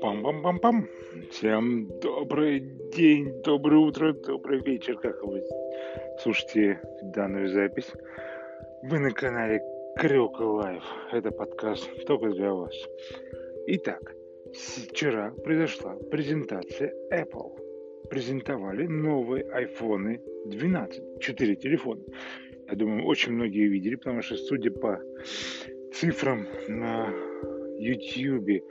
Пам-пам-пам-пам. Всем добрый день, доброе утро, добрый вечер, как вы слушаете данную запись. Вы на канале Крылка Life. Это подкаст только для вас. Итак, вчера произошла презентация Apple. Презентовали новые iPhone 12, 4 телефона. Я думаю, очень многие видели, потому что, судя по цифрам на YouTube,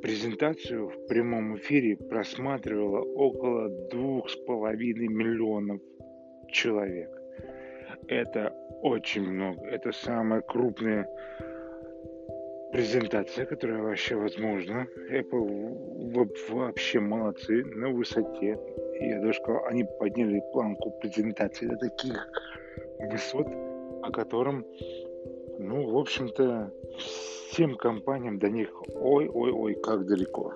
презентацию в прямом эфире просматривало около двух с половиной миллионов человек. Это очень много. Это самая крупная презентация, которая вообще возможна. Apple вообще молодцы на высоте. Я даже сказал, они подняли планку презентации до таких высот, о котором, ну, в общем-то, всем компаниям до них ой-ой-ой, как далеко.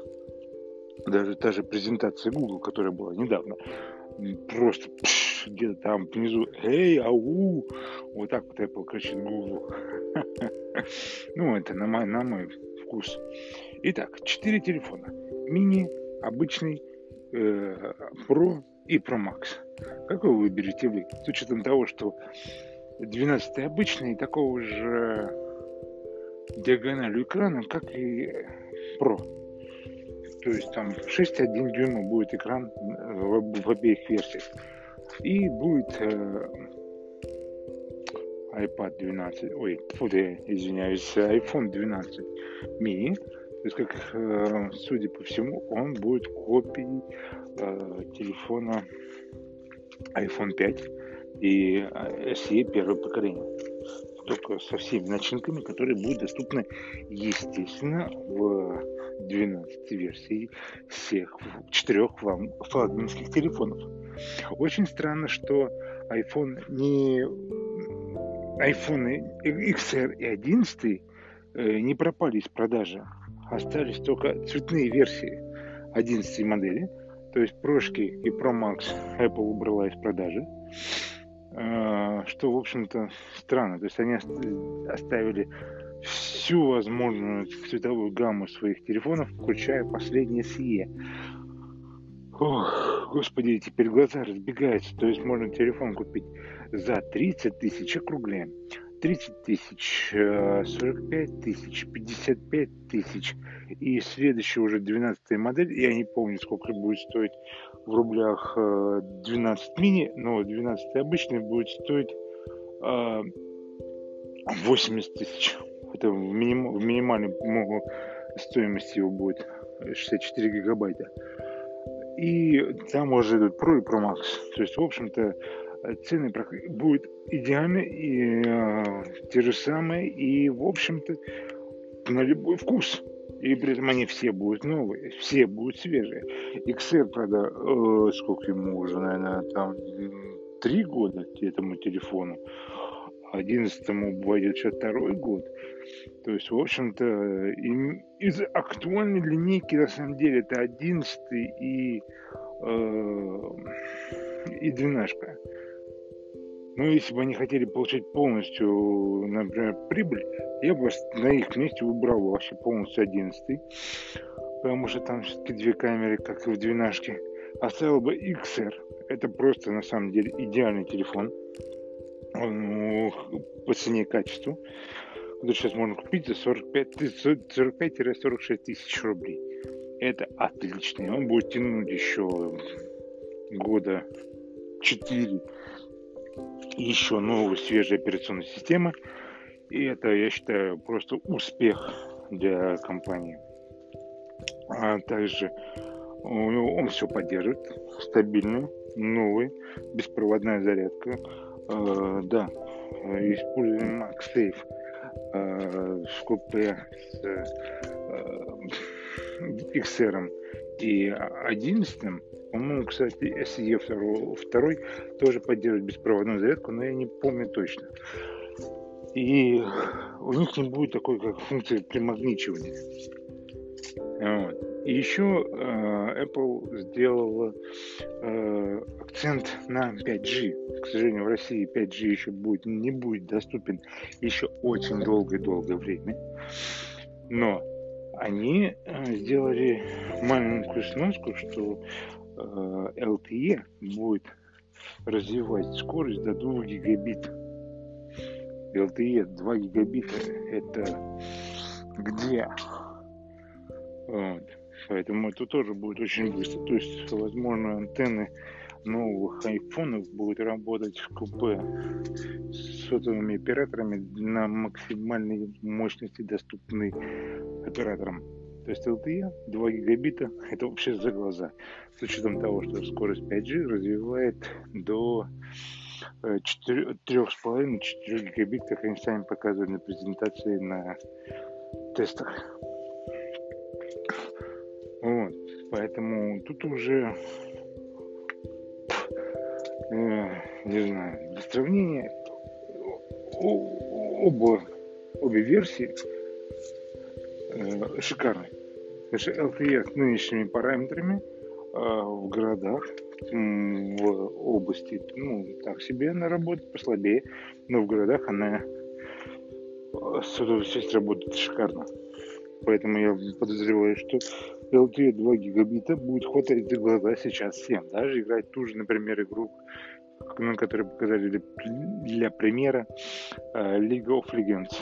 Даже та же презентация Google, которая была недавно, просто где-то там внизу, эй, ау, вот так вот Apple кричит Google. ну, это на мой, на мой вкус. Итак, четыре телефона. Мини, обычный, э, и Pro Max. Какой вы выберете вы? С учетом того, что 12 обычный, такого же диагональю экрана, как и Pro. То есть там 6,1 дюйма будет экран в, в обеих версиях. И будет э, iPad 12, ой, извиняюсь, iPhone 12 mini. То есть, как, э, судя по всему, он будет копией э, телефона iPhone 5 и э, SE первого поколения только со всеми начинками, которые будут доступны, естественно, в 12 версии всех четырех флагманских телефонов. Очень странно, что iPhone не iPhone XR и 11 э, не пропали из продажи. Остались только цветные версии 11 модели. То есть прошки и Pro Max Apple убрала из продажи. Э, что, в общем-то, странно. То есть они оставили всю возможную цветовую гамму своих телефонов, включая последние SE. Ох, господи, теперь глаза разбегаются. То есть можно телефон купить за 30 тысяч, округляем. 30 тысяч, 45 э, тысяч, 55 тысяч. И следующая уже 12 модель, я не помню, сколько будет стоить в рублях 12 э, мини, но 12 обычный будет стоить 80 э, тысяч. Это в, миним, в минимальной стоимости его будет 64 гигабайта. И там уже идут Pro и Pro Max. То есть, в общем-то, цены будут идеальны и э, те же самые, и, в общем-то, на любой вкус. И при этом они все будут новые, все будут свежие. XR, правда, э, сколько ему уже, наверное, там три года этому телефону. 11 войдет сейчас второй год. То есть, в общем-то, из актуальной линейки, на самом деле, это 11 и, э, и 12. Но если бы они хотели получать полностью, например, прибыль, я бы на их месте выбрал вообще полностью 11 потому что там все-таки две камеры, как и в двенашке. Оставил бы XR. Это просто, на самом деле, идеальный телефон он, по цене и качеству, который сейчас можно купить за 45-46 тысяч рублей. Это отличный. Он будет тянуть еще года 4 еще новую свежую операционную систему. И это, я считаю, просто успех для компании. А также он все поддерживает, стабильный, новый, беспроводная зарядка. Э, да, используем MagSafe э, в купе с э, XR и 11 по-моему, кстати, SE 2, второй тоже поддерживает беспроводную зарядку, но я не помню точно. И у них не будет такой, как функции примагничивания. Вот. И еще э, Apple сделала э, акцент на 5G. К сожалению, в России 5G еще будет, не будет доступен еще очень долгое-долгое время. Но они э, сделали маленькую сноску, что LTE будет развивать скорость до 2 гигабит. LTE 2 гигабита это где? Вот. Поэтому это тоже будет очень быстро. То есть, возможно, антенны новых айфонов будут работать в купе с сотовыми операторами на максимальной мощности, доступной операторам. То есть LTE 2 гигабита это вообще за глаза. С учетом того, что скорость 5G развивает до 3,5-4 э, гигабит, как они сами показывали на презентации на тестах. Вот. Поэтому тут уже э, не знаю, для сравнения оба, обе версии э, шикарны. Потому что LTE с нынешними параметрами э, в городах, в области, ну, так себе она работает, послабее, но в городах она сотовая связь работает шикарно. Поэтому я подозреваю, что LTE 2 гигабита будет хватать за глаза сейчас всем. Даже играть ту же, например, игру, на которой показали для, для примера uh, League of Legends.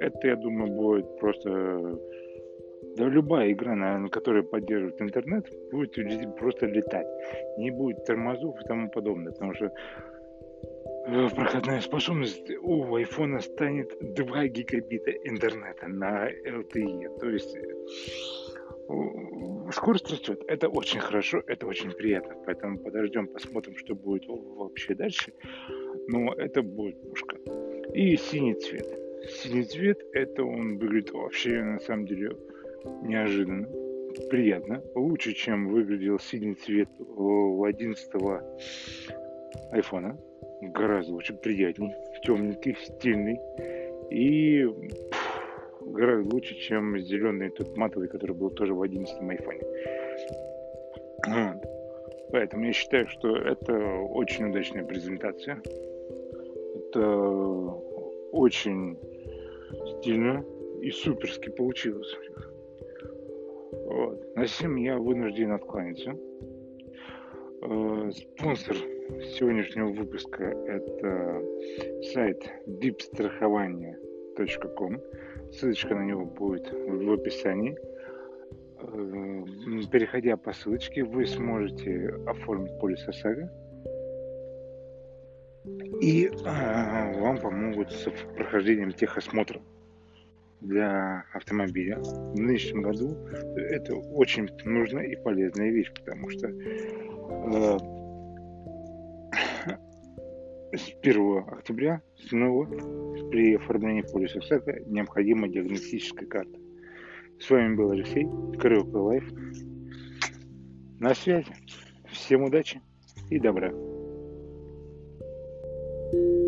Это, я думаю, будет просто... Да, любая игра, на, которая поддерживает интернет, будет просто летать. Не будет тормозов и тому подобное. Потому что Э, проходная способность у айфона станет 2 гигабита интернета на LTE. То есть э, скорость растет. Это очень хорошо, это очень приятно. Поэтому подождем, посмотрим, что будет вообще дальше. Но это будет пушка. И синий цвет. Синий цвет, это он выглядит вообще на самом деле неожиданно. Приятно. Лучше, чем выглядел синий цвет у 11 айфона гораздо очень приятней, темненький, стильный и гораздо лучше, чем зеленый тот матовый, который был тоже в 11 айфоне. Поэтому я считаю, что это очень удачная презентация. Это очень стильно и суперски получилось. Вот. На всем я вынужден откланяться. Э, спонсор сегодняшнего выпуска это сайт deepstraхование.com. Ссылочка на него будет в описании. Э, переходя по ссылочке, вы сможете оформить полис ОСАГО. И а, вам помогут с прохождением техосмотра для автомобиля. В нынешнем году это очень нужная и полезная вещь, потому что э, с 1 октября снова при оформлении полиса СЭКа необходима диагностическая карта. С вами был Алексей, Крылка Life. На связи. Всем удачи и добра. Thank you